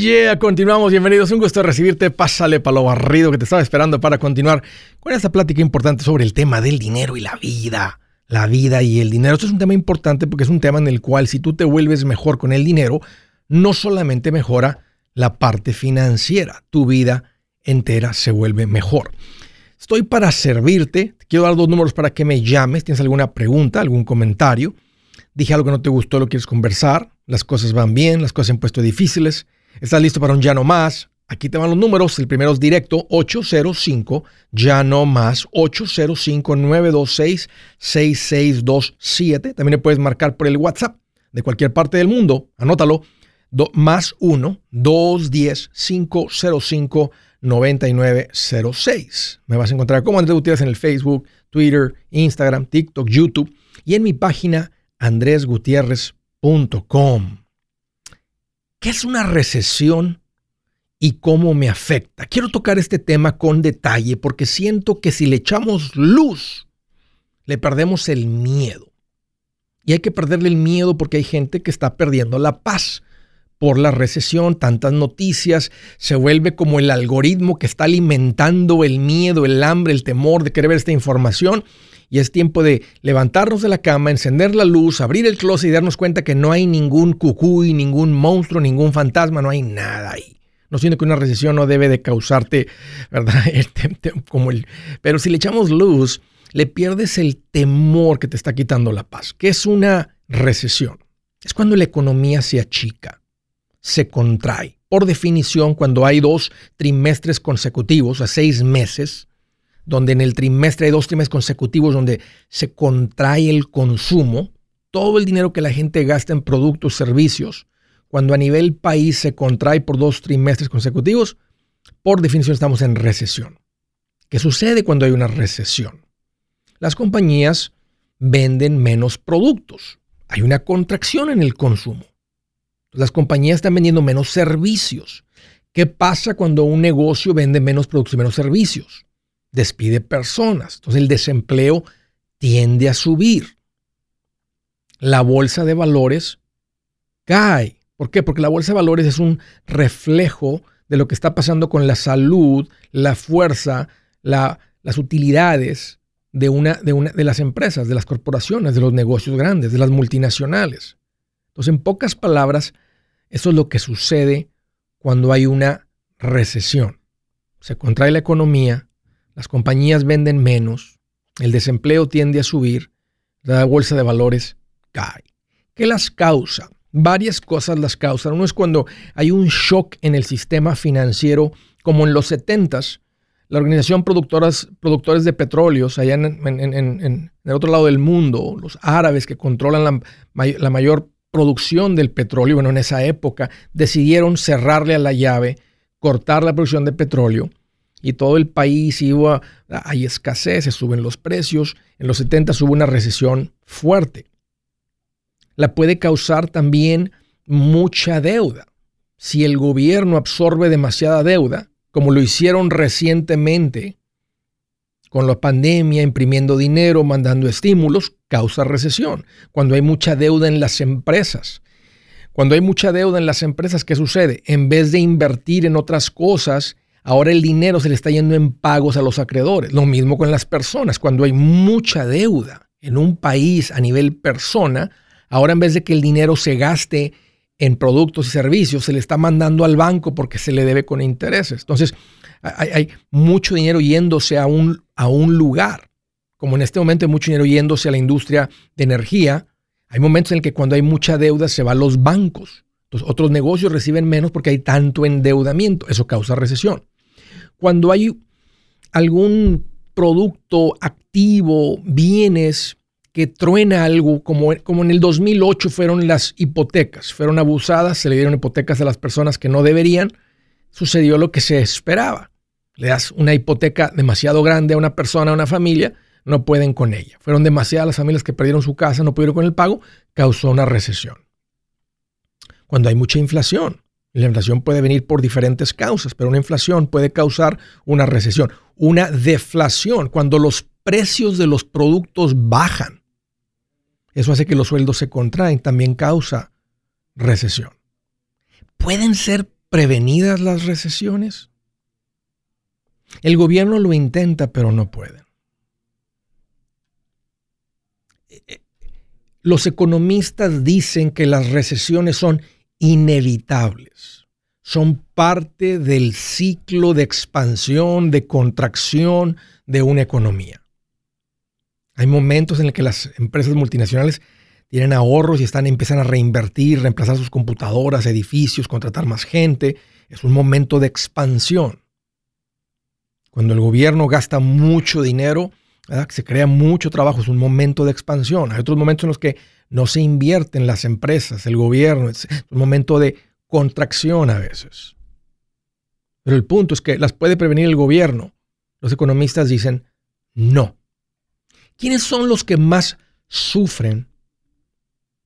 yeah, continuamos. Bienvenidos. Un gusto recibirte. Pásale para lo barrido que te estaba esperando para continuar con esta plática importante sobre el tema del dinero y la vida. La vida y el dinero. Esto es un tema importante porque es un tema en el cual si tú te vuelves mejor con el dinero, no solamente mejora la parte financiera, tu vida entera se vuelve mejor. Estoy para servirte. Te quiero dar dos números para que me llames. ¿Tienes alguna pregunta, algún comentario? Dije algo que no te gustó, lo quieres conversar. Las cosas van bien, las cosas se han puesto difíciles. ¿Estás listo para un ya no más? Aquí te van los números. El primero es directo 805 ya no más 805 926 6627. También le puedes marcar por el WhatsApp de cualquier parte del mundo. Anótalo. más 1 210 505 9906. Me vas a encontrar como Andrés Gutiérrez en el Facebook, Twitter, Instagram, TikTok, YouTube y en mi página andresgutierrez.com. ¿Qué es una recesión y cómo me afecta? Quiero tocar este tema con detalle porque siento que si le echamos luz, le perdemos el miedo. Y hay que perderle el miedo porque hay gente que está perdiendo la paz por la recesión, tantas noticias, se vuelve como el algoritmo que está alimentando el miedo, el hambre, el temor de querer ver esta información y es tiempo de levantarnos de la cama, encender la luz, abrir el closet y darnos cuenta que no hay ningún cucuy, ningún monstruo, ningún fantasma, no hay nada ahí. No siento que una recesión no debe de causarte, ¿verdad? Como el, pero si le echamos luz, le pierdes el temor que te está quitando la paz. ¿Qué es una recesión? Es cuando la economía se achica, se contrae. Por definición, cuando hay dos trimestres consecutivos, a seis meses, donde en el trimestre hay dos trimestres consecutivos donde se contrae el consumo, todo el dinero que la gente gasta en productos, servicios, cuando a nivel país se contrae por dos trimestres consecutivos, por definición estamos en recesión. ¿Qué sucede cuando hay una recesión? Las compañías venden menos productos. Hay una contracción en el consumo. Las compañías están vendiendo menos servicios. ¿Qué pasa cuando un negocio vende menos productos y menos servicios? Despide personas. Entonces el desempleo tiende a subir. La bolsa de valores cae. ¿Por qué? Porque la bolsa de valores es un reflejo de lo que está pasando con la salud, la fuerza, las utilidades de, una, de, una, de las empresas, de las corporaciones, de los negocios grandes, de las multinacionales. Entonces, en pocas palabras, eso es lo que sucede cuando hay una recesión. Se contrae la economía, las compañías venden menos, el desempleo tiende a subir, la bolsa de valores cae. ¿Qué las causa? Varias cosas las causan. Uno es cuando hay un shock en el sistema financiero, como en los 70s, la organización productoras, productores de petróleos allá en, el otro lado del mundo, los árabes que controlan la, la mayor producción del petróleo, bueno, en esa época, decidieron cerrarle a la llave, cortar la producción de petróleo y todo el país iba, hay escasez, se suben los precios. En los 70 hubo una recesión fuerte. La puede causar también mucha deuda. Si el gobierno absorbe demasiada deuda, como lo hicieron recientemente con la pandemia, imprimiendo dinero, mandando estímulos, causa recesión. Cuando hay mucha deuda en las empresas, cuando hay mucha deuda en las empresas, ¿qué sucede? En vez de invertir en otras cosas, Ahora el dinero se le está yendo en pagos a los acreedores. Lo mismo con las personas. Cuando hay mucha deuda en un país a nivel persona, ahora en vez de que el dinero se gaste en productos y servicios, se le está mandando al banco porque se le debe con intereses. Entonces, hay, mucho dinero yéndose a un, a un lugar. Como en este momento hay mucho dinero yéndose a la industria de energía, hay momentos en que cuando hay mucha deuda se va a los bancos. Entonces, otros negocios reciben menos porque hay tanto endeudamiento. Eso causa recesión cuando hay algún producto activo, bienes que truena algo, como, en el 2008 fueron las hipotecas, fueron abusadas, se le dieron hipotecas a las personas que no deberían, sucedió lo que se esperaba. Le das una hipoteca demasiado grande a una persona, a una familia, no pueden con ella. Fueron demasiadas las familias que perdieron su casa, no pudieron con el pago, causó una recesión. Cuando hay mucha inflación, la inflación puede venir por diferentes causas, pero una inflación puede causar una recesión. Una deflación, cuando los precios de los productos bajan. Eso hace que los sueldos se contraen, también causa recesión. Pueden ser prevenidas las recesiones? El gobierno lo intenta, pero no puede. Los economistas dicen que las recesiones son inevitables, son parte del ciclo de expansión, de contracción de una economía. Hay momentos en los que las empresas multinacionales tienen ahorros y están, empiezan a reinvertir, reemplazar sus computadoras, edificios, contratar más gente. Es un momento de expansión. Cuando el gobierno gasta mucho dinero, se crea mucho trabajo, es un momento de expansión. Hay otros momentos en los que no se invierten las empresas, el gobierno, es un momento de contracción a veces. Pero el punto es que las puede prevenir el gobierno. Los economistas dicen no. ¿Quiénes son los que más sufren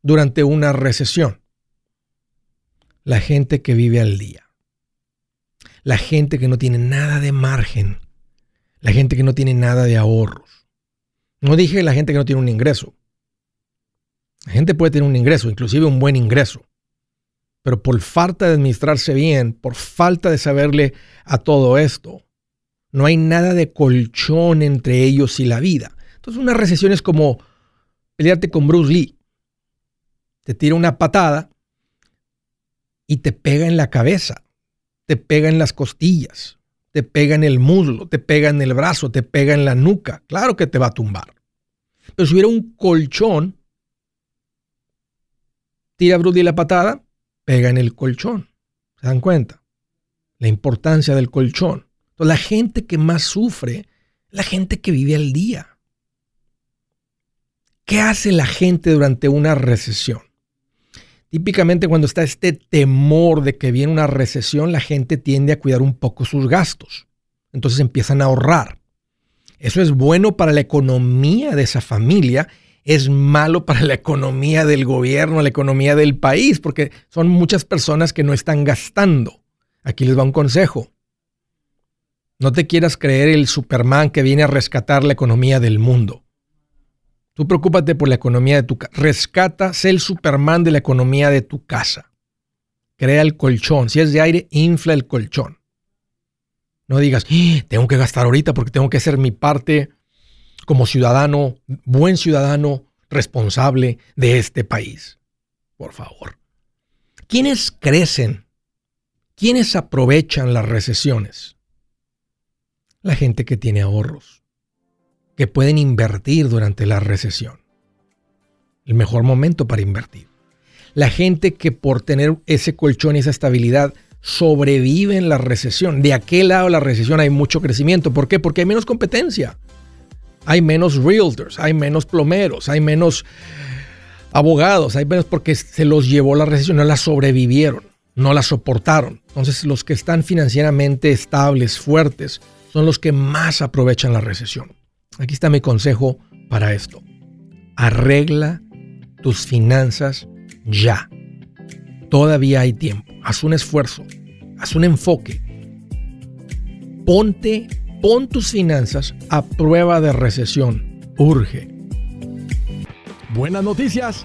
durante una recesión? La gente que vive al día. La gente que no tiene nada de margen. La gente que no tiene nada de ahorros. No dije la gente que no tiene un ingreso. La gente puede tener un ingreso, inclusive un buen ingreso. Pero por falta de administrarse bien, por falta de saberle a todo esto, no hay nada de colchón entre ellos y la vida. Entonces una recesión es como pelearte con Bruce Lee. Te tira una patada y te pega en la cabeza, te pega en las costillas, te pega en el muslo, te pega en el brazo, te pega en la nuca. Claro que te va a tumbar. Pero si hubiera un colchón, tira Lee la patada, pega en el colchón. ¿Se dan cuenta? La importancia del colchón. La gente que más sufre, la gente que vive al día. ¿Qué hace la gente durante una recesión? Típicamente cuando está este temor de que viene una recesión, la gente tiende a cuidar un poco sus gastos. Entonces empiezan a ahorrar. Eso es bueno para la economía de esa familia, es malo para la economía del gobierno, la economía del país, porque son muchas personas que no están gastando. Aquí les va un consejo. No te quieras creer el Superman que viene a rescatar la economía del mundo. Tú preocúpate por la economía de tu casa. Rescata, sé el Superman de la economía de tu casa. Crea el colchón. Si es de aire, infla el colchón. No digas, ¡Ah! tengo que gastar ahorita porque tengo que hacer mi parte como ciudadano, buen ciudadano, responsable de este país. Por favor. ¿Quiénes crecen? ¿Quiénes aprovechan las recesiones? La gente que tiene ahorros que pueden invertir durante la recesión. El mejor momento para invertir. La gente que por tener ese colchón y esa estabilidad sobrevive en la recesión. De aquel lado de la recesión hay mucho crecimiento. ¿Por qué? Porque hay menos competencia. Hay menos realtors, hay menos plomeros, hay menos abogados, hay menos porque se los llevó la recesión, no la sobrevivieron, no la soportaron. Entonces los que están financieramente estables, fuertes, son los que más aprovechan la recesión. Aquí está mi consejo para esto. Arregla tus finanzas ya. Todavía hay tiempo. Haz un esfuerzo. Haz un enfoque. Ponte, pon tus finanzas a prueba de recesión. Urge. Buenas noticias.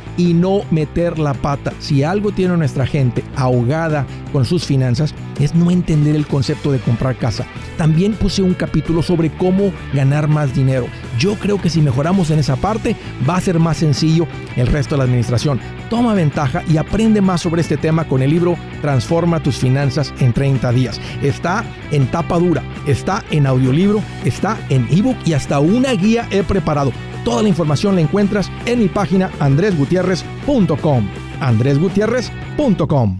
y no meter la pata. Si algo tiene nuestra gente ahogada con sus finanzas, es no entender el concepto de comprar casa. También puse un capítulo sobre cómo ganar más dinero. Yo creo que si mejoramos en esa parte, va a ser más sencillo el resto de la administración. Toma ventaja y aprende más sobre este tema con el libro Transforma tus finanzas en 30 días. Está en tapa dura, está en audiolibro, está en ebook y hasta una guía he preparado. Toda la información la encuentras en mi página andresgutierrez.com. andresgutierrez.com.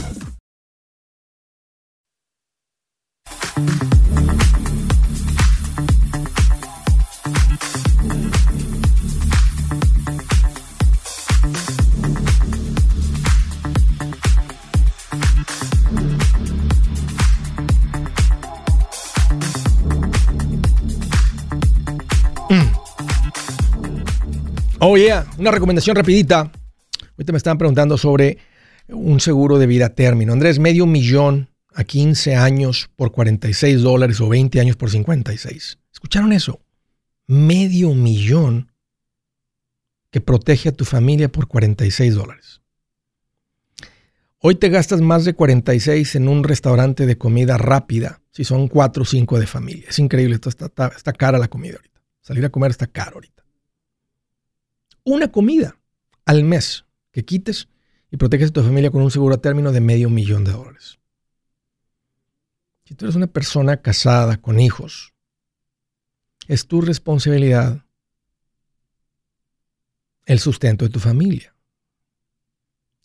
Oh, yeah, una recomendación rapidita. Ahorita me estaban preguntando sobre un seguro de vida término. Andrés, medio millón a 15 años por 46 dólares o 20 años por 56. ¿Escucharon eso? Medio millón que protege a tu familia por 46 dólares. Hoy te gastas más de 46 en un restaurante de comida rápida, si son 4 o 5 de familia. Es increíble, esto está, está cara la comida ahorita. Salir a comer está caro ahorita una comida al mes que quites y proteges a tu familia con un seguro a término de medio millón de dólares. Si tú eres una persona casada con hijos, es tu responsabilidad el sustento de tu familia.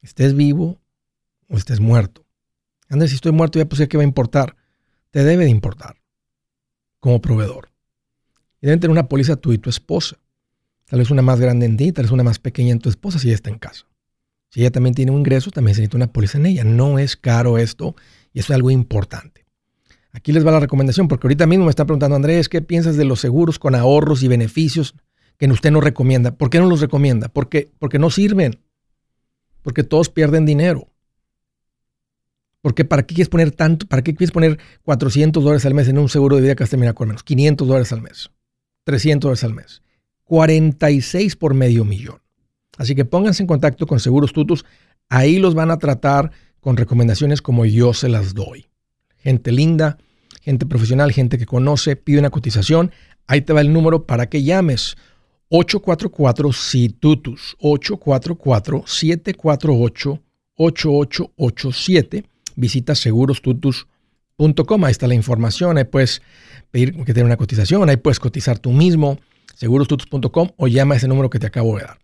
Estés vivo o estés muerto. Andrés, si estoy muerto, ya pues, ¿qué va a importar? Te debe de importar como proveedor. Y deben tener una póliza tú y tu esposa. Tal vez una más grande en ti, tal vez una más pequeña en tu esposa si ella está en casa. Si ella también tiene un ingreso, también se necesita una póliza en ella. No es caro esto y eso es algo importante. Aquí les va la recomendación, porque ahorita mismo me está preguntando Andrés, ¿qué piensas de los seguros con ahorros y beneficios que usted no recomienda? ¿Por qué no los recomienda? Porque, porque no sirven. Porque todos pierden dinero. Porque ¿para qué quieres poner tanto? ¿Para qué quieres poner 400 dólares al mes en un seguro de vida que has terminado con menos? 500 dólares al mes. 300 dólares al mes. 46 por medio millón. Así que pónganse en contacto con Seguros Tutus. Ahí los van a tratar con recomendaciones como yo se las doy. Gente linda, gente profesional, gente que conoce, pide una cotización. Ahí te va el número para que llames. 844-SITUTUS. 844-748-8887. Visita segurostutus.com. Ahí está la información. Ahí puedes pedir que te una cotización. Ahí puedes cotizar tú mismo segurostutus.com o llama a ese número que te acabo de dar.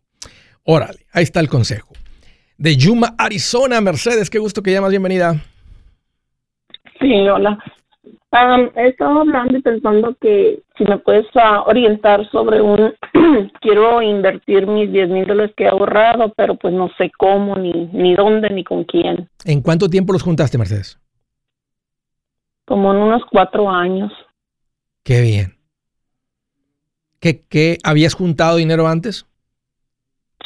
Órale, ahí está el consejo. De Yuma, Arizona, Mercedes, qué gusto que llamas, bienvenida. Sí, hola. he estado hablando y pensando que si me puedes ah, orientar sobre un, quiero invertir mis 10 mil dólares que he ahorrado, pero pues no sé cómo, ni, ni dónde, ni con quién. ¿En cuánto tiempo los juntaste, Mercedes? Como en unos cuatro años. Qué bien que, habías juntado dinero antes?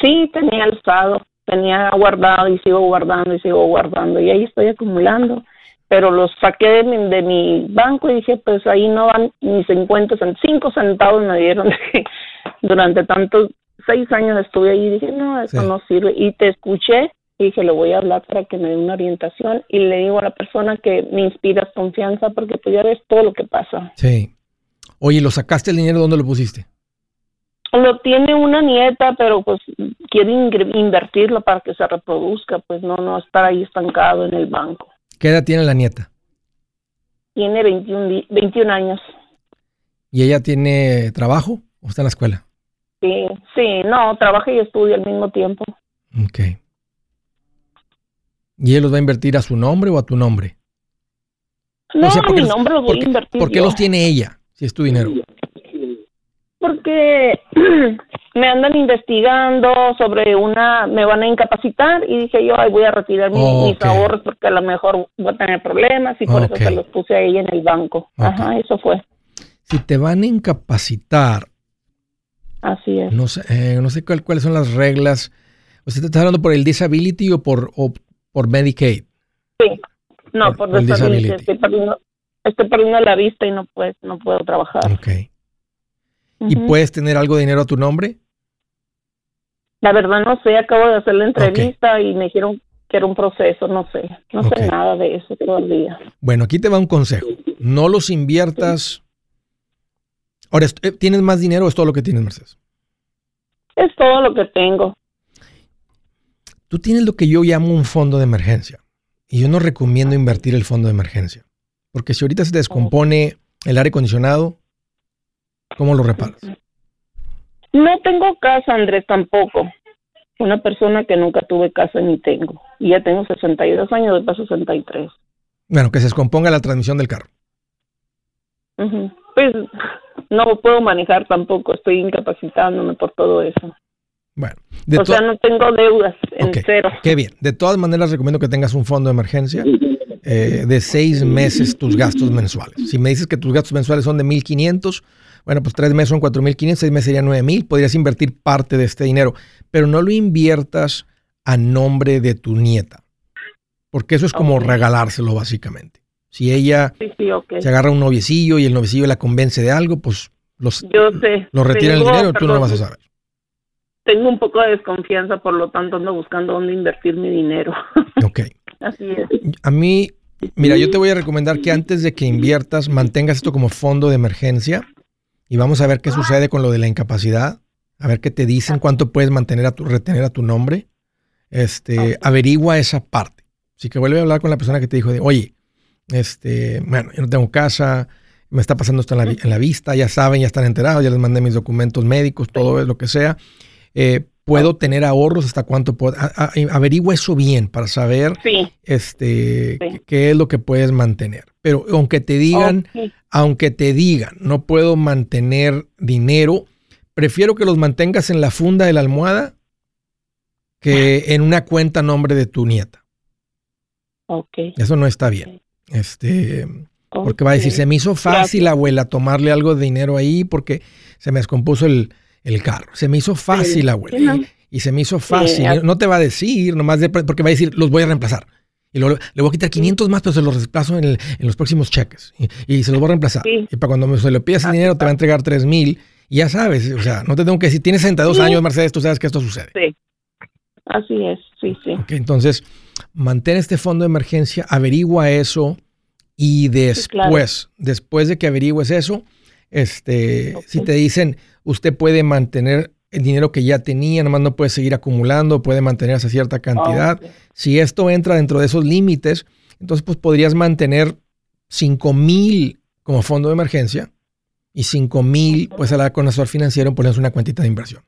Sí, tenía el estado, tenía guardado y sigo guardando y sigo guardando y ahí estoy acumulando. Pero los saqué de mi, de mi banco y dije, pues ahí no van ni 50 centavos, 5 centavos me dieron. Durante tantos, seis años estuve ahí y dije, no, eso no sirve. Y te escuché y dije, le voy a hablar para que me dé una orientación y le digo a la persona que me inspiras confianza porque pues ya ves todo lo que pasa. Sí. Oye, ¿lo sacaste el dinero? ¿Dónde lo pusiste? Lo tiene una nieta, pero pues quiere invertirlo para que se reproduzca, pues no, no estar ahí estancado en el banco. ¿Qué edad tiene la nieta? Tiene 21, 21 años. ¿Y ella tiene trabajo o está en la escuela? Sí, sí, no, trabaja y estudia al mismo tiempo. Ok. ¿Y él los va a invertir a su nombre o a tu nombre? No, a mi nombre los voy a invertir. ¿Por qué los tiene ella? Si es tu dinero. Porque me andan investigando sobre una, me van a incapacitar y dije yo, ay, voy a retirar mis, mis ahorros porque a lo mejor voy a tener problemas y por eso se los puse ahí en el banco. Ajá, eso fue. Si te van a incapacitar. Así es. No sé, eh, no sé cuáles son las reglas. ¿Usted está hablando por el disability o por, o por Medicaid? Sí, no, por, por disability. Estoy perdiendo, estoy perdiendo la vista y no, pues, no puedo trabajar. Ok. ¿Y puedes tener algo de dinero a tu nombre? La verdad no sé, acabo de hacer la entrevista y me dijeron que era un proceso, no sé, no sé nada de eso todavía. Bueno, aquí te va un consejo, no los inviertas. Ahora, eh, ¿tienes más dinero o es todo lo que tienes, Mercedes? Es todo lo que tengo. Tú tienes lo que yo llamo un fondo de emergencia y yo no recomiendo invertir el fondo de emergencia, porque si ahorita se descompone el aire acondicionado, ¿cómo lo reparas? No tengo casa, Andrés, tampoco. Una persona que nunca tuve casa ni tengo. Y ya tengo 62 años, después 63. Bueno, que se descomponga la transmisión del carro. Pues no puedo manejar tampoco, estoy incapacitándome por todo eso. Bueno, o sea, no tengo deudas en cero. Qué bien. De todas maneras, recomiendo que tengas un fondo de emergencia eh, de seis meses tus gastos mensuales. Si me dices que tus gastos mensuales son de 1.500, bueno, pues tres meses son 4.500, seis meses serían 9.000. Podrías invertir parte de este dinero, pero no lo inviertas a nombre de tu nieta, porque eso es como regalárselo básicamente. Si ella se agarra un noviecillo y el noviecillo la convence de algo, pues los, lo retira el dinero y tú no lo vas a saber. Tengo un poco de desconfianza, por lo tanto ando buscando dónde invertir mi dinero. Ok. Así es. A mí, mira, yo te voy a recomendar que antes de que inviertas, mantengas esto como fondo de emergencia y vamos a ver qué sucede con lo de la incapacidad, a ver qué te dicen, cuánto puedes mantener a tu, retener a tu nombre. Este, averigua esa parte. Así que vuelve a hablar con la persona que te dijo de, oye, este, bueno, yo no tengo casa, me está pasando esto en la, en la vista, ya saben, ya están enterados, ya les mandé mis documentos médicos, todo es lo que sea. Eh, puedo tener ahorros hasta cuánto puedo. averigua eso bien para saber este qué es lo que puedes mantener. Pero aunque te digan, aunque te digan, no puedo mantener dinero, prefiero que los mantengas en la funda de la almohada que en una cuenta a nombre de tu nieta. Okay. Eso no está bien. Este, porque va a decir, se me hizo fácil, abuela, tomarle algo de dinero ahí porque se me descompuso el, el carro. Se me hizo fácil, abuela. Y se me hizo fácil. no te va a decir, nomás de, porque va a decir, los voy a reemplazar. Y luego le voy a quitar 500 más, pero se los reemplazo en, los próximos cheques. Y, se los voy a reemplazar. Y para cuando se le pidas ese dinero, te va a entregar 3 mil. Y ya sabes, o sea, no te tengo que decir, tienes 62 años, Mercedes, tú sabes que esto sucede. Sí. Así es, sí, sí. entonces, mantén este fondo de emergencia, averigua eso y después, después de que averigües eso, este, si te dicen, usted puede mantener el dinero que ya tenía, nomás no puede seguir acumulando, puede mantener esa cierta cantidad. Si esto entra dentro de esos límites, entonces pues podrías mantener 5 mil como fondo de emergencia y 5 mil pues a la con asesor financiero pones una cuentita de inversión.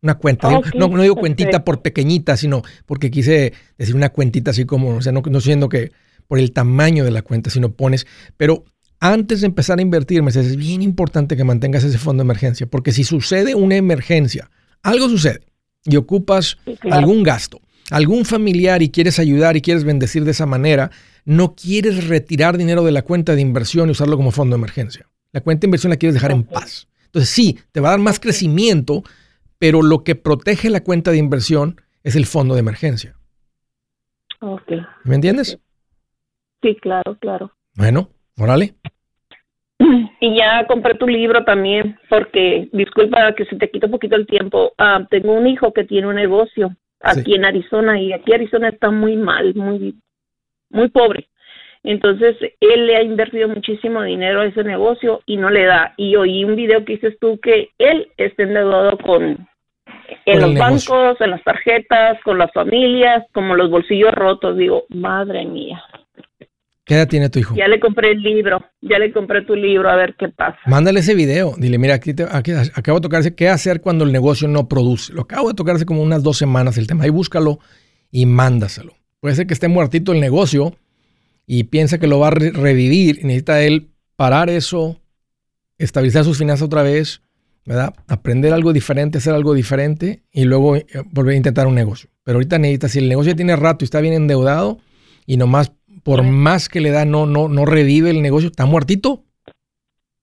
Una cuenta, no, no, digo cuentita por pequeñita, sino porque quise decir una cuentita así como, o sea, no, no siendo que por el tamaño de la cuenta, sino pones, pero antes de empezar a invertir, es bien importante que mantengas ese fondo de emergencia, porque si sucede una emergencia, algo sucede y ocupas algún gasto, algún familiar y quieres ayudar y quieres bendecir de esa manera, no quieres retirar dinero de la cuenta de inversión y usarlo como fondo de emergencia. La cuenta de inversión la quieres dejar en paz. Entonces sí, te va a dar más crecimiento, pero lo que protege la cuenta de inversión es el fondo de emergencia. ¿Me entiendes? Sí, claro, claro. Bueno, Órale. Y ya compré tu libro también, porque, disculpa que se te quita un poquito el tiempo, ah, tengo un hijo que tiene un negocio aquí en Arizona y aquí Arizona está muy mal, muy, muy pobre. Entonces, él le ha invertido muchísimo dinero a ese negocio y no le da. Y oí un video que dices tú que él está endeudado con en los bancos, en las tarjetas, con las familias, como los bolsillos rotos. Digo, madre mía. ¿Qué edad tiene tu hijo? Ya le compré el libro, ya le compré tu libro, a ver qué pasa. Mándale ese video. Dile, mira, aquí, acabo de tocarse qué hacer cuando el negocio no produce. Lo acabo de tocarse como unas dos semanas el tema. Ahí búscalo y mándaselo. Puede ser que esté muertito el negocio y piensa que lo va a revivir y necesita él parar eso, estabilizar sus finanzas otra vez ¿verdad? Aprender algo diferente, hacer algo diferente y luego eh, volver a intentar un negocio. Pero ahorita necesitas, si el negocio tiene rato y está bien endeudado y nomás, por más que le da, no, no, no revive el negocio, está muertito.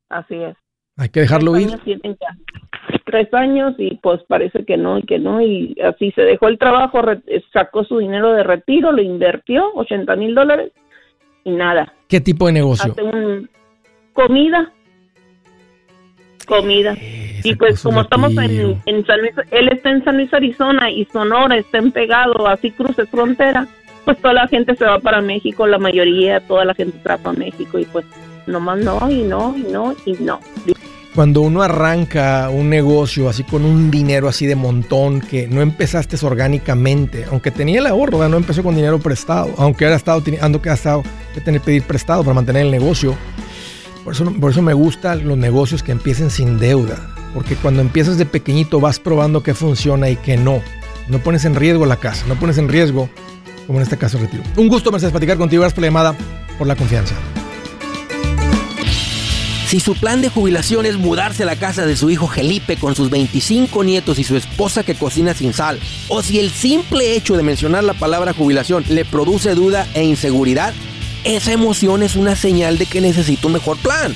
Así es. Hay que dejarlo ir. Tres años y pues parece que no y que no y así se dejó el trabajo, sacó su dinero de retiro, lo invirtió, 80 mil dólares y nada. ¿Qué tipo de negocio? comida. Comida. y pues como estamos en, San Luis, él está en San Luis, Arizona y Sonora está en pegado, así cruce frontera, pues toda la gente se va para México, la mayoría, toda la gente trapa a México y pues nomás no y no y no y no. Cuando uno arranca un negocio así con un dinero así de montón que no empezaste orgánicamente, aunque tenía el ahorro, no empezó con dinero prestado, aunque era estado teniendo que, estado que tener pedir prestado para mantener el negocio. Por eso, por eso me gustan los negocios que empiecen sin deuda, porque cuando empiezas de pequeñito vas probando qué funciona y qué no. No pones en riesgo la casa, no pones en riesgo, como en este caso, el retiro. Un gusto, Mercedes, platicar contigo. Gracias por la llamada, por la confianza. Si su plan de jubilación es mudarse a la casa de su hijo Felipe con sus 25 nietos y su esposa que cocina sin sal, o si el simple hecho de mencionar la palabra jubilación le produce duda e inseguridad, esa emoción es una señal de que necesita un mejor plan.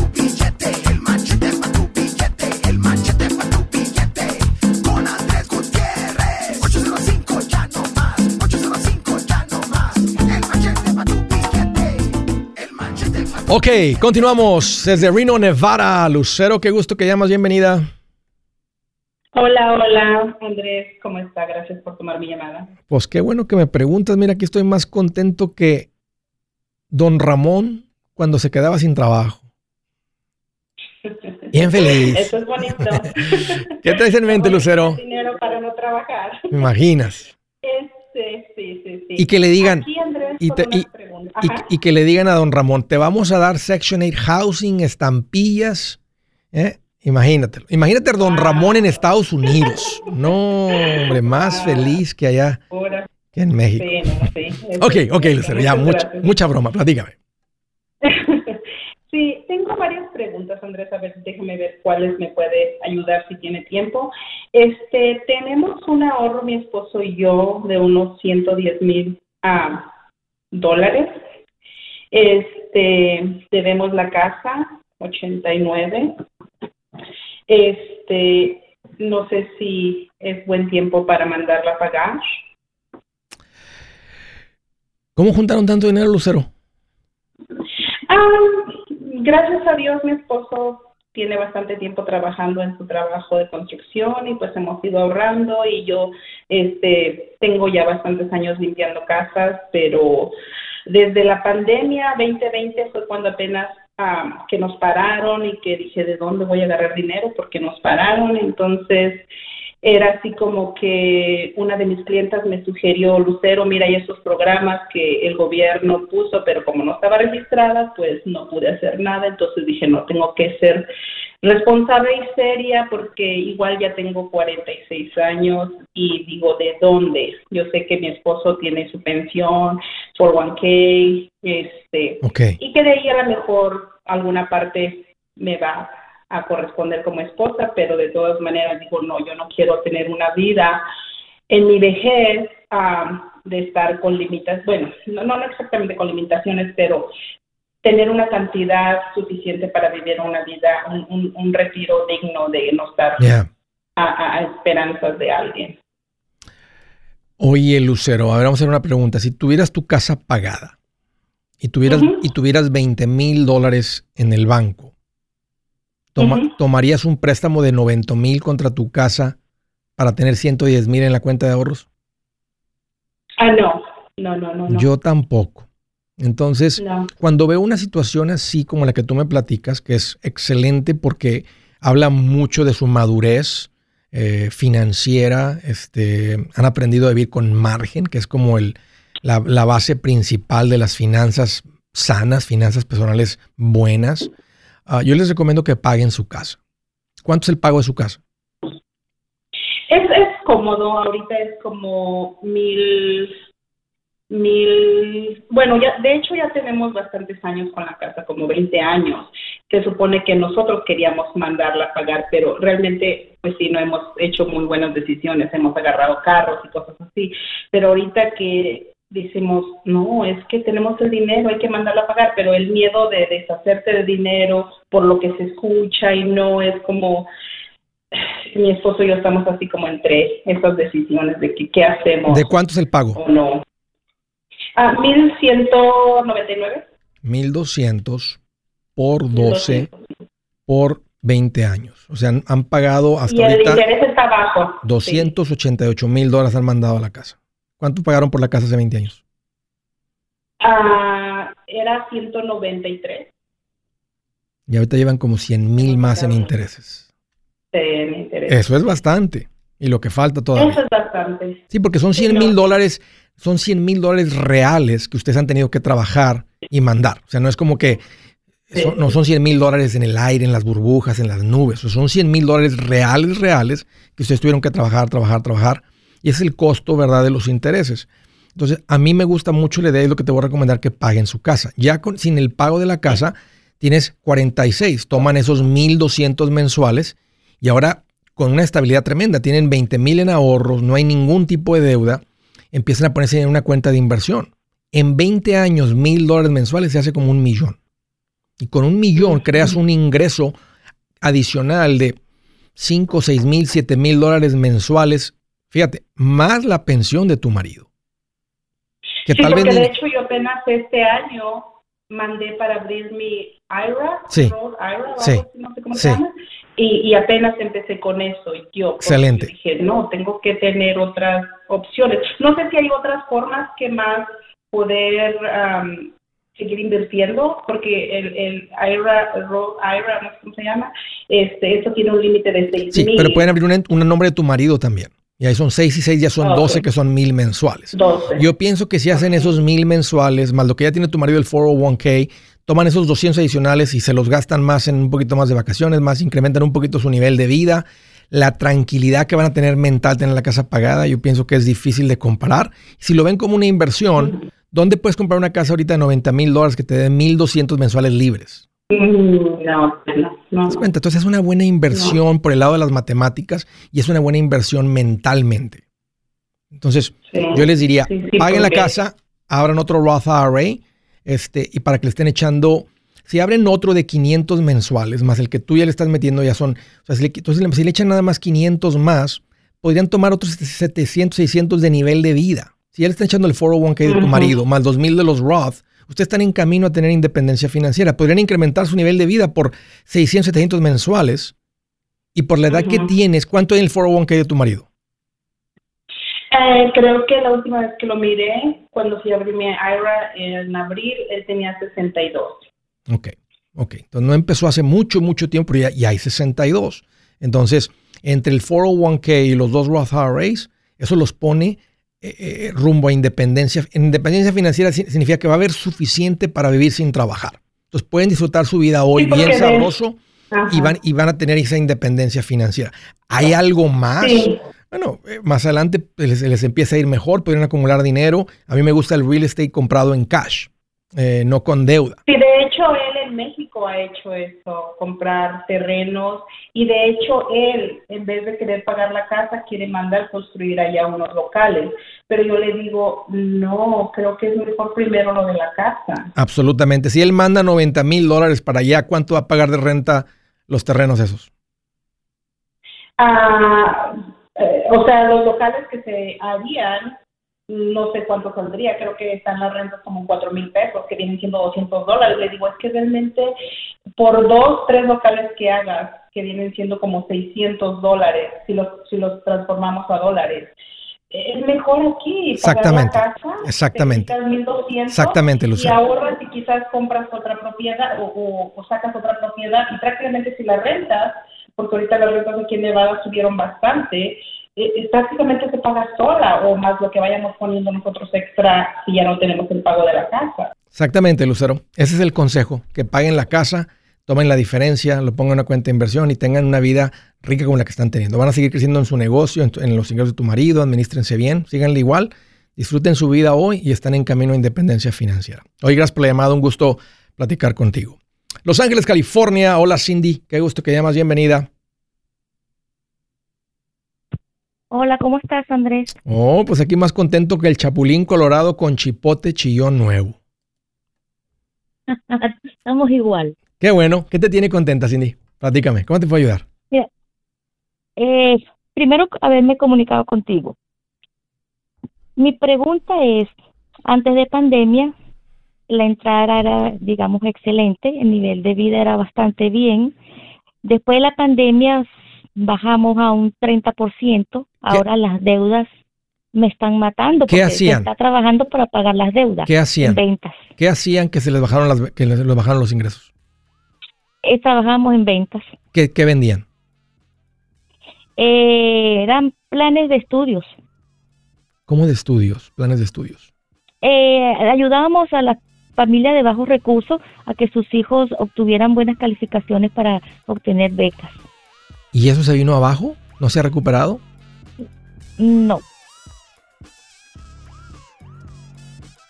Ok, continuamos desde Reno, Nevada. Lucero, qué gusto que llamas, bienvenida. Hola, hola, Andrés, ¿cómo está? Gracias por tomar mi llamada. Pues qué bueno que me preguntas. Mira, aquí estoy más contento que don Ramón cuando se quedaba sin trabajo. Bien feliz. Eso es bonito. ¿Qué traes en mente, Lucero? Dinero para no trabajar. ¿Me imaginas? Sí, sí, sí. Y que le digan, y, que le digan a don Ramón, te vamos a dar Section 8 Housing, estampillas, ¿eh? Imagínate, imagínate a Don Ramón en Estados Unidos. No, hombre, más feliz que allá que en México. Sí, sí. ok, ok, Lucero, ya, mucha, mucha broma, platícame. Sí, tengo varias preguntas, Andrés, a ver, déjeme ver cuáles me puede ayudar si tiene tiempo. Este, tenemos un ahorro, mi esposo y yo, de unos 110 mil ah, dólares. Este, debemos la casa, 89. Este, no sé si es buen tiempo para mandarla a pagar. ¿Cómo juntaron tanto dinero, Lucero? Ah, gracias a Dios, mi esposo tiene bastante tiempo trabajando en su trabajo de construcción y pues hemos ido ahorrando y yo este tengo ya bastantes años limpiando casas, pero desde la pandemia 2020 fue cuando apenas que nos pararon y que dije, ¿de dónde voy a agarrar dinero? Porque nos pararon. Entonces, era así como que una de mis clientas me sugirió, Lucero, mira, hay esos programas que el gobierno puso, pero como no estaba registrada, pues no pude hacer nada. Entonces dije, no, tengo que ser responsable y seria porque igual ya tengo 46 años y digo, ¿de dónde? Yo sé que mi esposo tiene su pensión por 1K, este, y que de ahí a lo mejor alguna parte me va a corresponder como esposa, pero de todas maneras digo, no, yo no quiero tener una vida en mi vejez de estar con limitaciones, bueno, no, no exactamente con limitaciones, pero tener una cantidad suficiente para vivir una vida, un, retiro digno de no estar a, esperanzas de alguien. Oye, Lucero, a ver, vamos a hacer una pregunta. Si tuvieras tu casa pagada y tuvieras, y tuvieras 20 mil dólares en el banco, ¿tomarías un préstamo de 90 mil contra tu casa para tener 110 mil en la cuenta de ahorros? Ah, no. No, no, no. Yo tampoco. Entonces, cuando veo una situación así como la que tú me platicas, que es excelente porque habla mucho de su madurez eh, financiera, este, han aprendido a vivir con margen, que es como el, la, base principal de las finanzas sanas, finanzas personales buenas. Ah, yo les recomiendo que paguen su casa. ¿Cuánto es el pago de su casa? Es, es cómodo, ahorita es como mil mil, bueno, ya de hecho ya tenemos bastantes años con la casa, como 20 años. Se supone que nosotros queríamos mandarla a pagar, pero realmente, pues sí, no hemos hecho muy buenas decisiones, hemos agarrado carros y cosas así. Pero ahorita que decimos, no, es que tenemos el dinero, hay que mandarla a pagar, pero el miedo de deshacerte de dinero por lo que se escucha y no es como, mi esposo y yo estamos así como entre esas decisiones de que, qué hacemos. ¿De cuánto es el pago? O no. Ah, 1199. 1200 por 12 por 20 años. O sea, han, pagado hasta y ahorita. El interés está bajo. 288 mil dólares han mandado a la casa. ¿Cuánto pagaron por la casa hace 20 años? Ah, era 193. Y ahorita llevan como 100 mil más en intereses. en intereses. Eso es bastante. Y lo que falta todavía. Eso es bastante. Sí, porque son 100 mil dólares son 100 mil dólares reales que ustedes han tenido que trabajar y mandar. O sea, no es como que no son 100 mil dólares en el aire, en las burbujas, en las nubes. son 100 mil dólares reales, reales, que ustedes tuvieron que trabajar, trabajar, trabajar. Y es el costo, ¿verdad?, de los intereses. Entonces, a mí me gusta mucho la idea y lo que te voy a recomendar que paguen su casa. Ya con, sin el pago de la casa, tienes 46. Toman esos 1.200 mensuales y ahora con una estabilidad tremenda. Tienen 20 mil en ahorros, no hay ningún tipo de deuda empiezan a ponerse en una cuenta de inversión. En 20 años, mil dólares mensuales se hace como un millón. Y con un millón creas un ingreso adicional de 5, 6 mil, 7 mil dólares mensuales. Fíjate, más la pensión de tu marido. Que sí, tal porque vez de hecho yo apenas este año mandé para abrir mi IRA, sí, IRA, sí, no sé cómo se llama, y, apenas empecé con eso y yo Excelente. dije, no, tengo que tener otras opciones. No sé si hay otras formas que más poder seguir invirtiendo, porque el, el IRA, IRA, no sé cómo se llama, este, esto tiene un límite de 6 Sí, pero pueden abrir un, un, nombre de tu marido también. Y ahí son 6 y 6, ya son 12 que son mil mensuales. 12. Yo pienso que si hacen esos mil mensuales, más lo que ya tiene tu marido el 401k, toman esos 200 adicionales y se los gastan más en un poquito más de vacaciones, más incrementan un poquito su nivel de vida, la tranquilidad que van a tener mental tener la casa pagada, yo pienso que es difícil de comparar. Si lo ven como una inversión, ¿dónde puedes comprar una casa ahorita de 90 mil dólares que te dé 1.200 mensuales libres? Mm, no, no, no. cuenta? Entonces es una buena inversión por el lado de las matemáticas y es una buena inversión mentalmente. Entonces, yo les diría, paguen la casa, abran otro Roth IRA este, y para que le estén echando, si abren otro de 500 mensuales, más el que tú ya le estás metiendo ya son, o sea, si le, entonces, si le echan nada más 500 más, podrían tomar otros 700, 600 de nivel de vida. Si ya le están echando el 401k de tu marido, más 2000 de los Roth, ustedes están en camino a tener independencia financiera. Podrían incrementar su nivel de vida por 600, 700 mensuales. Y por la edad que tienes, ¿cuánto en el 401k de tu marido? Eh, creo que la última vez que lo miré, cuando fui a abrir mi IRA en abril, él tenía 62. Ok, ok. Entonces no empezó hace mucho, mucho tiempo, pero ya, hay 62. Entonces, entre el 401k y los dos Roth IRAs, eso los pone eh, eh, rumbo a independencia. Independencia financiera significa que va a haber suficiente para vivir sin trabajar. Entonces pueden disfrutar su vida hoy bien sabroso y van, y van a tener esa independencia financiera. ¿Hay algo más? Bueno, eh, más adelante les, les, empieza a ir mejor, pueden acumular dinero. A mí me gusta el real estate comprado en cash, eh, no con deuda. Sí, de hecho en México ha hecho eso, comprar terrenos y de hecho él, en vez de querer pagar la casa, quiere mandar construir allá unos locales. Pero yo le digo, no, creo que es mejor primero lo de la casa. Absolutamente. Si él manda 90 mil dólares para allá, ¿cuánto va a pagar de renta los terrenos esos? Ah... Eh, o sea, los locales que se harían no sé cuánto saldría, creo que están las rentas como cuatro mil pesos, que vienen siendo 200 dólares. Le digo, es que realmente por dos, tres locales que hagas, que vienen siendo como 600 dólares, si los, si los transformamos a dólares, es mejor aquí. Exactamente. Pagar la casa, Exactamente. te quitas 1200 Exactamente, y Lucero. ahorras y quizás compras otra propiedad o, o- o sacas otra propiedad y prácticamente si la rentas, porque ahorita las rentas aquí en Nevada subieron bastante, eh, eh, prácticamente se paga sola o más lo que vayamos poniendo nosotros extra si ya no tenemos el pago de la casa. Exactamente, Lucero. Ese es el consejo, que paguen la casa, tomen la diferencia, lo pongan en una cuenta de inversión y tengan una vida rica como la que están teniendo. Van a seguir creciendo en su negocio, en, los ingresos de tu marido, administrense bien, síganle igual, disfruten su vida hoy y están en camino a independencia financiera. Hoy, gracias por la llamada, un gusto platicar contigo. Los Ángeles, California. Hola, Cindy. Qué gusto que llamas. Bienvenida. Hola, ¿cómo estás, Andrés? Oh, pues aquí más contento que el chapulín colorado con chipote chillón nuevo. Estamos igual. Qué bueno. ¿Qué te tiene contenta, Cindy? Platícame. ¿Cómo te puedo ayudar? Eh, primero, haberme comunicado contigo. Mi pregunta es, antes de pandemia, la entrada era, digamos, excelente, el nivel de vida era bastante bien. Después de la pandemia bajamos a un 30%, ahora las deudas me están matando ¿Qué porque se hacían? está trabajando para pagar las deudas ¿Qué hacían? ventas. ¿Qué hacían que se les bajaron las que les, les bajaron los ingresos? Eh, trabajamos en ventas. ¿Qué, qué vendían? Eh, eran planes de estudios. ¿Cómo de estudios? Planes de estudios. Eh, ayudábamos a las familias de bajos recursos a que sus hijos obtuvieran buenas calificaciones para obtener becas. ¿Y eso se vino abajo? ¿No se ha recuperado? No,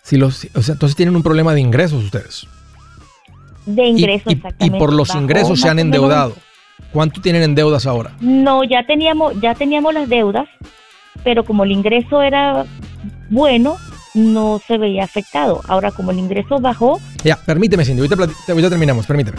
Si los, o sea, entonces tienen un problema de ingresos ustedes. de ingresos y, y exactamente. por los ingresos se han endeudado. ¿Cuánto tienen en deudas ahora? No, ya teníamos, ya teníamos las deudas, pero como el ingreso era bueno, no se veía afectado. Ahora, como el ingreso bajó, Ya, permíteme, Cindy. Ahorita, ahorita terminamos. Permíteme.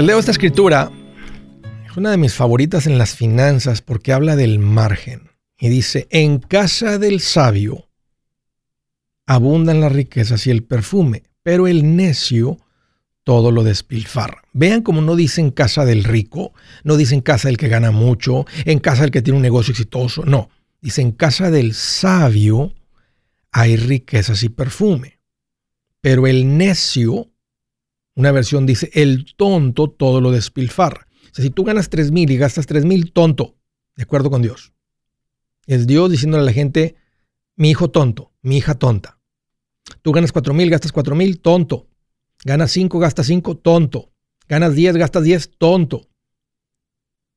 Les leo esta escritura. Es una de mis favoritas en las finanzas porque habla del margen. Y dice, en casa del sabio abundan las riquezas y el perfume, pero el necio todo lo despilfarra. Vean cómo no dicen casa del rico, no dicen casa del que gana mucho, en casa del que tiene un negocio exitoso, no. Dicen casa del sabio hay riquezas y perfume, pero el necio una versión dice, el tonto todo lo despilfarra. O sea, si tú ganas 3 mil y gastas 3 mil, tonto, de acuerdo con Dios. Es Dios diciéndole a la gente, mi hijo tonto, mi hija tonta. Tú ganas 4 mil, gastas 4 mil, tonto. Ganas 5, gastas 5, tonto. Ganas 10, gastas 10, tonto.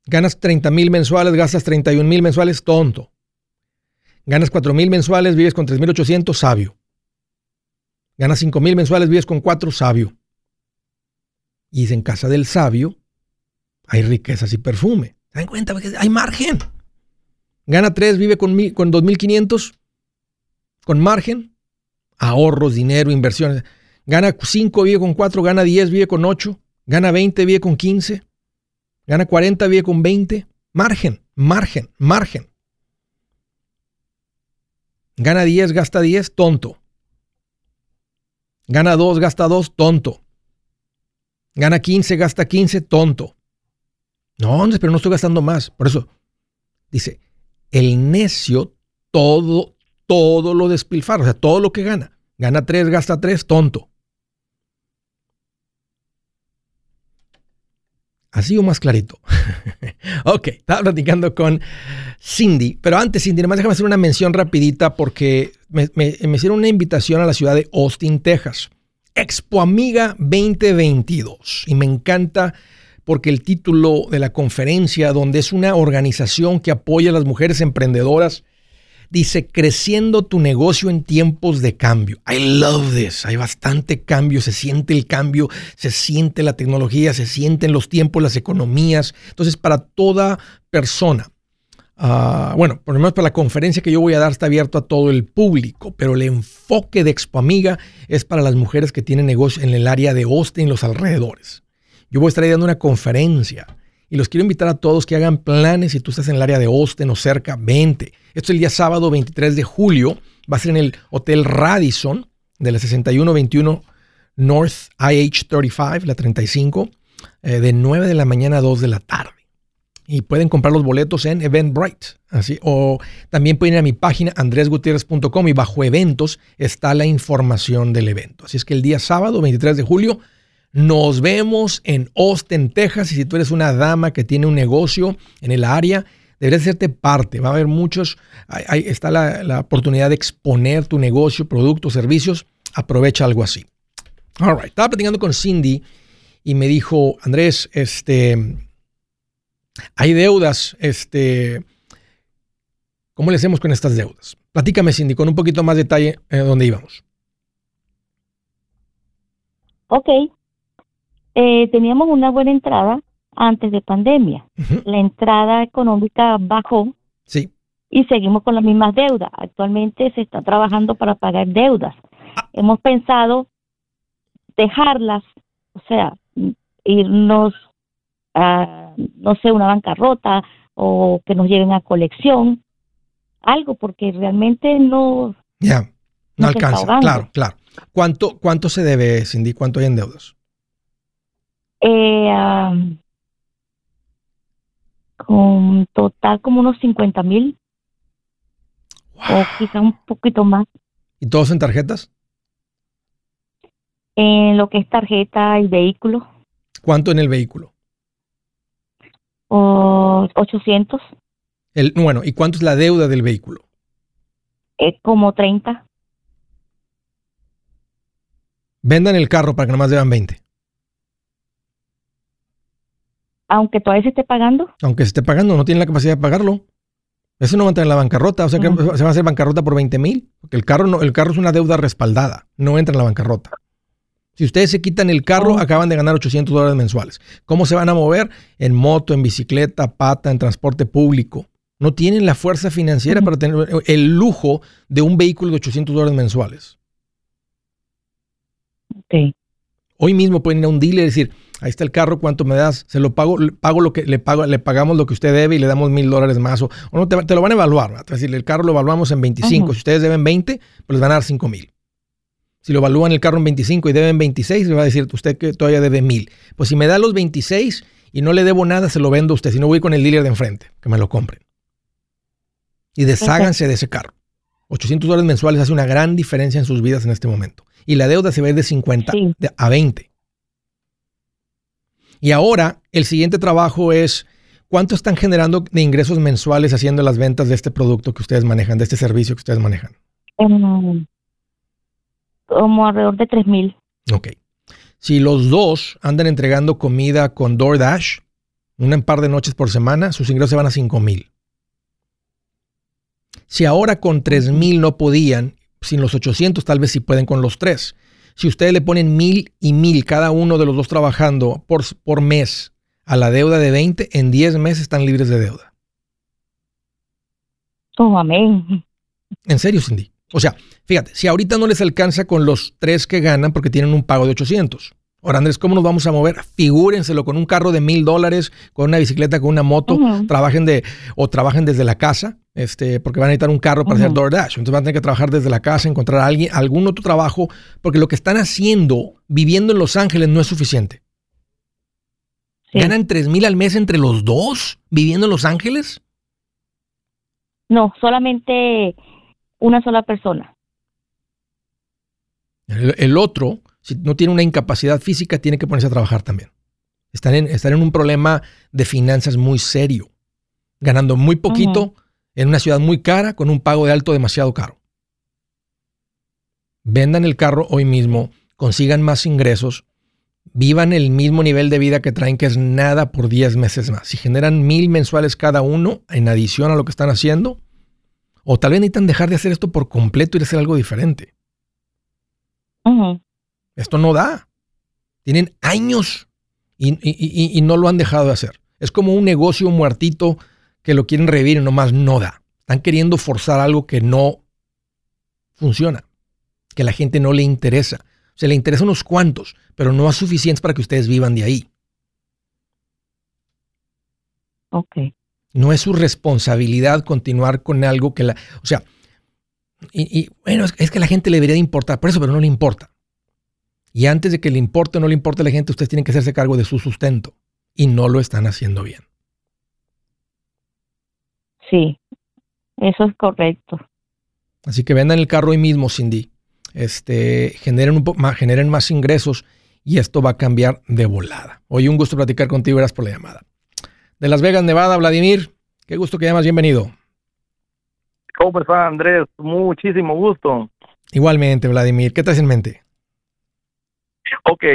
Ganas 30 mil mensuales, gastas 31 mil mensuales, tonto. Ganas 4 mil mensuales, vives con 3 mil 800, sabio. Ganas 5 mil mensuales, vives con 4, sabio. Y dice, en casa del sabio hay riquezas y perfume. ¿Se dan cuenta? Hay margen. Gana 3, vive con, mil- con 2.500, con margen. Ahorros, dinero, inversiones. Gana 5, vive con 4, gana 10, vive con 8. Gana 20, vive con 15. Gana 40, vive con 20. Margen, margen, margen. Gana 10, gasta 10, tonto. Gana 2, gasta 2, tonto. Gana 15, gasta 15, tonto. No, pero no estoy gastando más. Por eso, dice, el necio todo, todo lo despilfarra, o sea, todo lo que gana. Gana 3, gasta 3, tonto. Así o más clarito. ok, estaba platicando con Cindy, pero antes, Cindy, además déjame hacer una mención rapidita porque me, hicieron una invitación a la ciudad de Austin, Texas. Expo Amiga 2022. Y me encanta porque el título de la conferencia, donde es una organización que apoya a las mujeres emprendedoras, Dice, creciendo tu negocio en tiempos de cambio. I love this. Hay bastante cambio, se siente el cambio, se siente la tecnología, se sienten los tiempos, las economías. Entonces, para toda persona, uh, bueno, por lo menos para la conferencia que yo voy a dar está abierto a todo el público, pero el enfoque de Expo Amiga es para las mujeres que tienen negocio en el área de Austin y los alrededores. Yo voy a estar dando una conferencia y los quiero invitar a todos que hagan planes si tú estás en el área de Austin o cerca, vente. Esto es el día sábado 23 de julio. Va a ser en el Hotel Radisson de la 6121 North IH 35, la 35, eh, de 9 de la mañana a 2 de la tarde. Y pueden comprar los boletos en Eventbrite. Así, o también pueden ir a mi página andresgutierrez.com y bajo eventos está la información del evento. Así es que el día sábado 23 de julio nos vemos en Austin, Texas. Y si tú eres una dama que tiene un negocio en el área, deberías hacerte parte. Va a haber muchos, ahí está la, oportunidad de exponer tu negocio, productos, servicios. Aprovecha algo así. All right. Estaba platicando con Cindy y me dijo, Andrés, este, hay deudas, este, ¿cómo le hacemos con estas deudas? Platícame, Cindy, con un poquito más detalle de dónde íbamos. Ok, eh, teníamos una buena entrada antes de pandemia. La entrada económica bajó. Sí. Y seguimos con las mismas deudas. Actualmente se está trabajando para pagar deudas. Ah. Hemos pensado dejarlas, o sea, irnos a, no sé, una bancarrota o que nos lleven a colección, algo, porque realmente no... Ya, no alcanza, claro, claro. ¿Cuánto, ¿Cuánto se debe, Cindy? ¿Cuánto hay en deudas? Eh, con total como unos 50 mil o quizá un poquito más. ¿Y todos en tarjetas? En lo que es tarjeta y vehículo. ¿Cuánto en el vehículo? O 800. El, bueno, ¿y cuánto es la deuda del vehículo? Es como 30. Vendan el carro para que nomás deban 20. aunque todavía se esté pagando. Aunque se esté pagando, no tiene la capacidad de pagarlo. Eso no va a entrar en la bancarrota, o sea que se va a hacer bancarrota por 20 mil, porque el carro, no, el carro es una deuda respaldada, no entra en la bancarrota. Si ustedes se quitan el carro, acaban de ganar 800 dólares mensuales. ¿Cómo se van a mover? En moto, en bicicleta, pata, en transporte público. No tienen la fuerza financiera para tener el lujo de un vehículo de 800 dólares mensuales. Okay. Hoy mismo pueden ir a un dealer y decir, ahí está el carro, ¿cuánto me das? Se lo pago, pago lo que le pago, le pagamos lo que usted debe y le damos mil dólares más. O, no te, lo van a evaluar. Es decir, el carro lo evaluamos en 25. Si ustedes deben 20, pues les van a dar 5 mil. Si lo evalúan el carro en 25 y deben 26, le va a decir usted que todavía debe mil. Pues si me da los 26 y no le debo nada, se lo vendo a usted. Si no, voy con el dealer de enfrente, que me lo compren. Y desháganse de ese carro. 800 dólares mensuales hace una gran diferencia en sus vidas en este momento. Y la deuda se va de 50 a 20. Y ahora el siguiente trabajo es cuánto están generando de ingresos mensuales haciendo las ventas de este producto que ustedes manejan, de este servicio que ustedes manejan. Como alrededor de 3 mil. Ok. Si los dos andan entregando comida con DoorDash, un par de noches por semana, sus ingresos se van a 5 mil. Si ahora con 3 mil no podían, sin los 800 tal vez sí pueden con los 3. Si ustedes le ponen mil y mil cada uno de los dos trabajando por, por mes a la deuda de 20, en 10 meses están libres de deuda. Oh, amén. En serio, Cindy. O sea, fíjate, si ahorita no les alcanza con los tres que ganan porque tienen un pago de 800, Ahora, Andrés, ¿cómo nos vamos a mover? Figúrenselo con un carro de mil dólares, con una bicicleta, con una moto, trabajen de, o trabajen desde la casa, este, porque van a necesitar un carro para hacer DoorDash. Entonces van a tener que trabajar desde la casa, encontrar a alguien, algún otro trabajo, porque lo que están haciendo, viviendo en Los Ángeles, no es suficiente. ¿Ganan tres mil al mes entre los dos viviendo en Los Ángeles? No, solamente una sola persona. El otro si no tiene una incapacidad física, tiene que ponerse a trabajar también. Están en, en un problema de finanzas muy serio, ganando muy poquito en una ciudad muy cara con un pago de alto demasiado caro. Vendan el carro hoy mismo, consigan más ingresos, vivan el mismo nivel de vida que traen, que es nada por 10 meses más. Si generan mil mensuales cada uno en adición a lo que están haciendo, o tal vez necesitan dejar de hacer esto por completo y hacer algo diferente. Esto no da. Tienen años y, no lo han dejado de hacer. Es como un negocio muertito que lo quieren revivir y nomás no da. Están queriendo forzar algo que no funciona, que la gente no le interesa. O sea, le interesa unos cuantos, pero no es suficiente para que ustedes vivan de ahí. Ok. No es su responsabilidad continuar con algo que la... O sea, y, bueno, es, es, que a la gente le debería importar, por eso, pero no le importa. Y antes de que le importe o no le importe a la gente, ustedes tienen que hacerse cargo de su sustento. Y no lo están haciendo bien. Sí, eso es correcto. Así que vendan el carro hoy mismo, Cindy. Este, generen, un más, generen más ingresos y esto va a cambiar de volada. Hoy un gusto platicar contigo, gracias por la llamada. De Las Vegas, Nevada, Vladimir, qué gusto que llamas, bienvenido. ¿Cómo está, Andrés? Muchísimo gusto. Igualmente, Vladimir, ¿qué te hace en mente? Ok,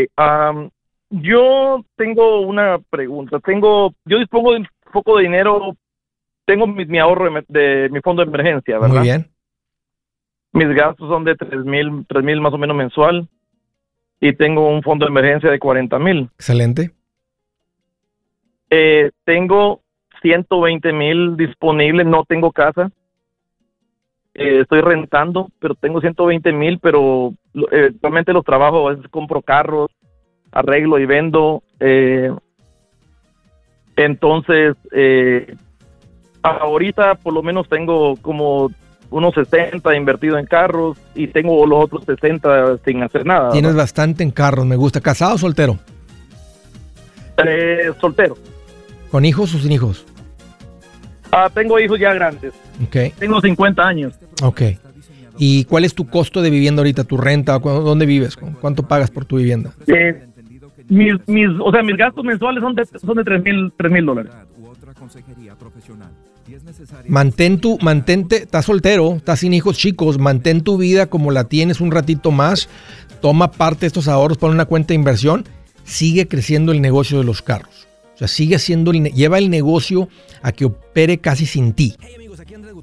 yo tengo una pregunta. Tengo, yo dispongo de un poco de dinero, tengo mi, ahorro de, mi fondo de emergencia, ¿verdad? Muy bien. Mis gastos son de tres mil, tres mil más o menos mensual y tengo un fondo de emergencia de 40 mil. Excelente. Eh, tengo 120 mil disponibles, no tengo casa. Eh, estoy rentando, pero tengo 120 mil, pero eh, realmente los trabajo, a veces compro carros, arreglo y vendo. Eh, entonces, eh, ahorita por lo menos tengo como unos 60 invertido en carros y tengo los otros 60 sin hacer nada. Tienes bastante en carros, me gusta. ¿Casado o soltero? soltero. ¿Con hijos o sin hijos? Ah, tengo hijos ya grandes. Okay. Tengo 50 años. Ok. ¿Y cuál es tu costo de vivienda ahorita? ¿Tu renta? ¿Dónde vives? ¿Cuánto pagas por tu vivienda? Eh, mis, mis, o sea, mis gastos mensuales son de, son de 3 mil dólares. Mantén tu, mantente, estás soltero, estás sin hijos chicos, mantén tu vida como la tienes un ratito más, toma parte de estos ahorros, pon una cuenta de inversión, sigue creciendo el negocio de los carros. O sea, sigue siendo, lleva el negocio a que opere casi sin ti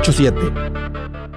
987